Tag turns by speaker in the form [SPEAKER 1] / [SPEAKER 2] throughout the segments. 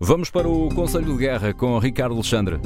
[SPEAKER 1] Vamos para o Conselho de Guerra com Ricardo Alexandre.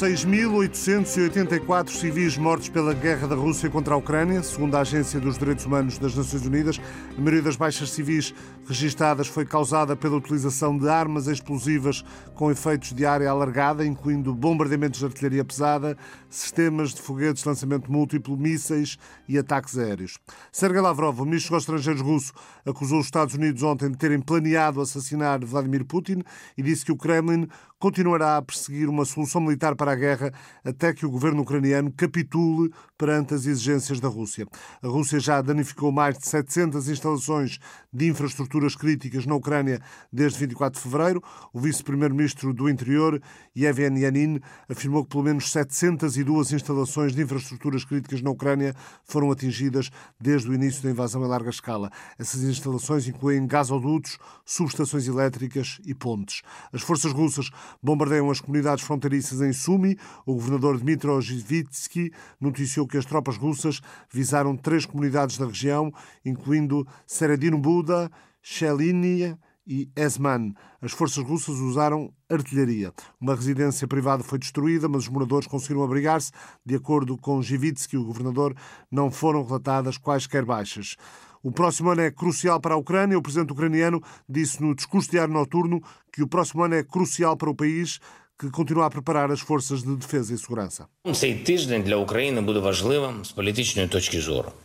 [SPEAKER 2] 6.884 civis mortos pela guerra da Rússia contra a Ucrânia, segundo a Agência dos Direitos Humanos das Nações Unidas. A maioria das baixas civis registadas foi causada pela utilização de armas explosivas com efeitos de área alargada, incluindo bombardeamentos de artilharia pesada, sistemas de foguetes de lançamento múltiplo, mísseis e ataques aéreos. Sergei Lavrov, o ministro dos Estrangeiros russo, acusou os Estados Unidos ontem de terem planeado assassinar Vladimir Putin e disse que o Kremlin continuará a perseguir uma solução militar para a guerra até que o governo ucraniano capitule perante as exigências da Rússia. A Rússia já danificou mais de 700 instalações de infraestruturas críticas na Ucrânia desde 24 de fevereiro. O vice-primeiro-ministro do Interior, Yevgeny Yanin, afirmou que pelo menos 702 instalações de infraestruturas críticas na Ucrânia foram atingidas desde o início da invasão em larga escala. Essas instalações incluem gasodutos, subestações elétricas e pontes. As forças russas bombardeiam as comunidades fronteiriças em Sumi. O governador Dmitry Zhivitsky noticiou que as tropas russas visaram três comunidades da região, incluindo Seredino Buda, Shelinia e Esman. As forças russas usaram artilharia. Uma residência privada foi destruída, mas os moradores conseguiram abrigar-se. De acordo com Zhivitsky, o governador, não foram relatadas quaisquer baixas. O próximo ano é crucial para a Ucrânia. O presidente ucraniano disse no discurso diário noturno que o próximo ano é crucial para o país, que continua a preparar as forças de defesa e segurança.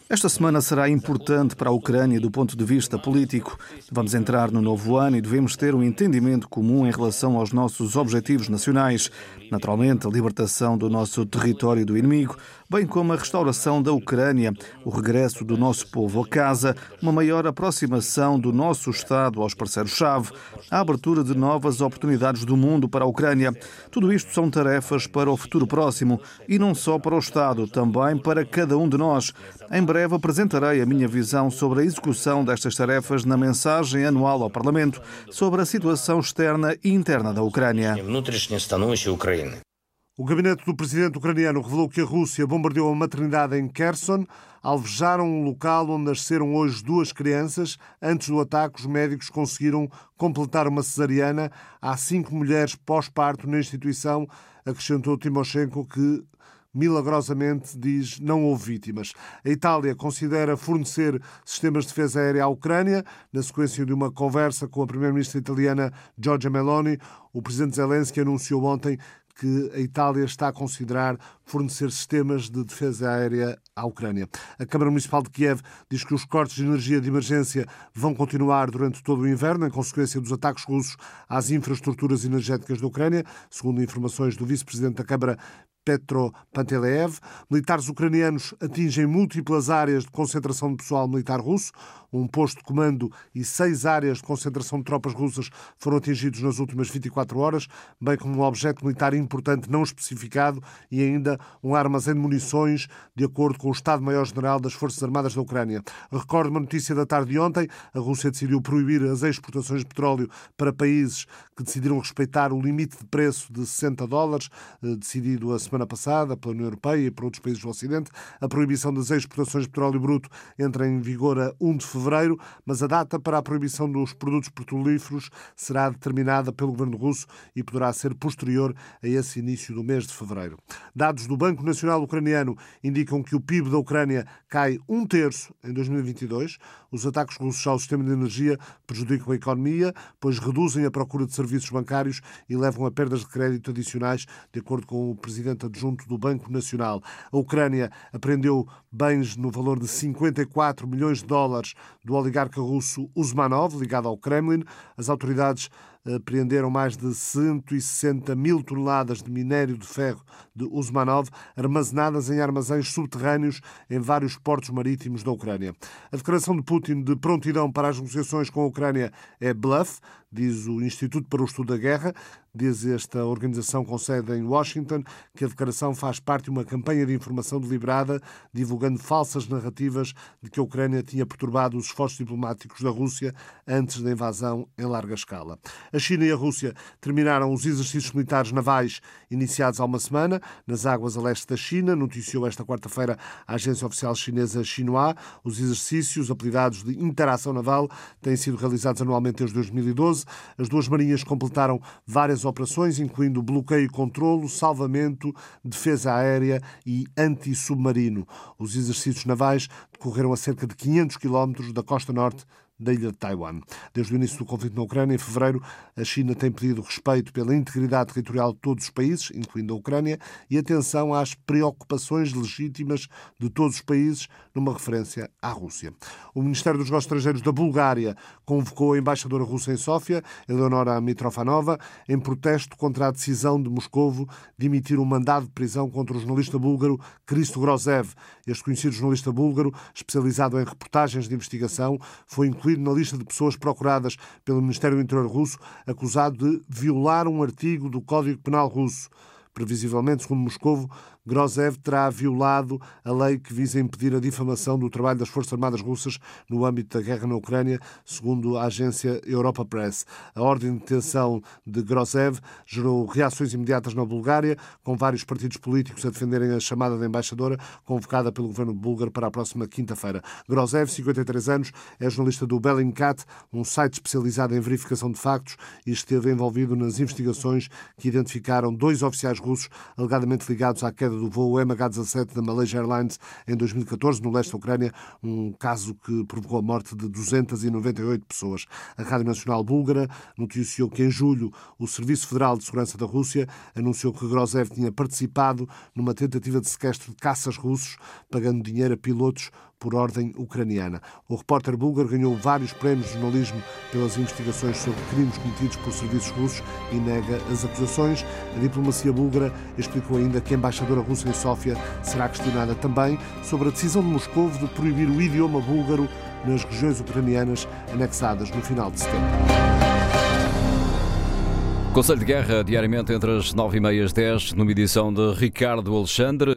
[SPEAKER 3] Esta semana será importante para a Ucrânia do ponto de vista político. Vamos entrar no novo ano e devemos ter um entendimento comum em relação aos nossos objetivos nacionais. Naturalmente, a libertação do nosso território do inimigo, bem como a restauração da Ucrânia, o regresso do nosso povo a casa, uma maior aproximação do nosso Estado aos parceiros-chave, a abertura de novas oportunidades do mundo para a Ucrânia. Tudo isto são tarefas para o futuro próximo e não só para o Estado, também para cada um de nós. Em breve apresentarei a minha visão sobre a execução destas tarefas na mensagem anual ao Parlamento sobre a situação externa e interna da Ucrânia.
[SPEAKER 2] O gabinete do presidente ucraniano revelou que a Rússia bombardeou a maternidade em Kherson, alvejaram um local onde nasceram hoje duas crianças. Antes do ataque, os médicos conseguiram completar uma cesariana. Há cinco mulheres pós-parto na instituição, acrescentou Timoshenko, que milagrosamente diz não houve vítimas. A Itália considera fornecer sistemas de defesa aérea à Ucrânia. Na sequência de uma conversa com a primeira-ministra italiana Giorgia Meloni, o presidente Zelensky anunciou ontem que a Itália está a considerar fornecer sistemas de defesa aérea à Ucrânia. A Câmara Municipal de Kiev diz que os cortes de energia de emergência vão continuar durante todo o inverno, em consequência dos ataques russos às infraestruturas energéticas da Ucrânia, segundo informações do vice-presidente da Câmara, Petro Panteleev. Militares ucranianos atingem múltiplas áreas de concentração de pessoal militar russo. Um posto de comando e seis áreas de concentração de tropas russas foram atingidos nas últimas 24 horas, bem como um objeto militar importante não especificado e ainda um armazém de munições, de acordo com o Estado-Maior-General das Forças Armadas da Ucrânia. Recordo uma notícia da tarde de ontem. A Rússia decidiu proibir as exportações de petróleo para países que decidiram respeitar o limite de preço de 60 dólares, eh, decidido a semana semana passada pela União Europeia e por outros países do Ocidente. A proibição das exportações de petróleo bruto entra em vigor a 1 de fevereiro, mas a data para a proibição dos produtos petrolíferos será determinada pelo governo russo e poderá ser posterior a esse início do mês de fevereiro. Dados do Banco Nacional Ucraniano indicam que o PIB da Ucrânia cai um terço em 2022. Os ataques russos ao sistema de energia prejudicam a economia, pois reduzem a procura de serviços bancários e levam a perdas de crédito adicionais, de acordo com o presidente adjunto do Banco Nacional. A Ucrânia apreendeu bens no valor de 54 milhões de dólares do oligarca russo Uzmanov, ligado ao Kremlin. As autoridades apreenderam mais de 160 mil toneladas de minério de ferro de Uzmanov armazenadas em armazéns subterrâneos em vários portos marítimos da Ucrânia. A declaração de Putin de prontidão para as negociações com a Ucrânia é bluff, diz o Instituto para o Estudo da Guerra, diz esta organização com sede em Washington, que a declaração faz parte de uma campanha de informação deliberada, divulgando falsas narrativas de que a Ucrânia tinha perturbado os esforços diplomáticos da Rússia antes da invasão em larga escala. A China e a Rússia terminaram os exercícios militares navais iniciados há uma semana nas águas a leste da China, noticiou esta quarta-feira a agência oficial chinesa Xinhua. Os exercícios, apelidados de Interação Naval, têm sido realizados anualmente desde 2012. As duas marinhas completaram várias operações, incluindo bloqueio e controlo, salvamento, defesa aérea e anti-submarino. Os exercícios navais decorreram a cerca de 500 quilómetros da costa norte da ilha de Taiwan. Desde o início do conflito na Ucrânia, em fevereiro, a China tem pedido respeito pela integridade territorial de todos os países, incluindo a Ucrânia, e atenção às preocupações legítimas de todos os países, numa referência à Rússia. O Ministério dos Negócios Estrangeiros da Bulgária convocou a embaixadora russa em Sófia, Eleonora Mitrofanova, em protesto contra a decisão de Moscovo de emitir um mandado de prisão contra o jornalista búlgaro Christo Grozev. Este conhecido jornalista búlgaro, especializado em reportagens de investigação, foi incluído incluído na lista de pessoas procuradas pelo Ministério do Interior russo, acusado de violar um artigo do Código Penal russo. Previsivelmente, segundo Moscovo, Grozev terá violado a lei que visa impedir a difamação do trabalho das Forças Armadas russas no âmbito da guerra na Ucrânia, segundo a agência Europa Press. A ordem de detenção de Grozev gerou reações imediatas na Bulgária, com vários partidos políticos a defenderem a chamada da embaixadora, convocada pelo governo búlgaro para a próxima quinta-feira. Grozev, 53 anos, é jornalista do Bellingcat, um site especializado em verificação de factos, e esteve envolvido nas investigações que identificaram dois oficiais russos alegadamente ligados à queda do voo MH17 da Malaysia Airlines em 2014, no leste da Ucrânia, um caso que provocou a morte de 298 pessoas. A Rádio Nacional Búlgara noticiou que em julho o Serviço Federal de Segurança da Rússia anunciou que Grozev tinha participado numa tentativa de sequestro de caças russos, pagando dinheiro a pilotos por ordem ucraniana. O repórter búlgaro ganhou vários prémios de jornalismo pelas investigações sobre crimes cometidos por serviços russos e nega as acusações. A diplomacia búlgara explicou ainda que a embaixadora russa em Sófia será questionada também sobre a decisão de Moscou de proibir o idioma búlgaro nas regiões ucranianas anexadas no final de setembro.
[SPEAKER 1] Conselho de Guerra, diariamente entre as 9 e meia e as 10, numa edição de Ricardo Alexandre.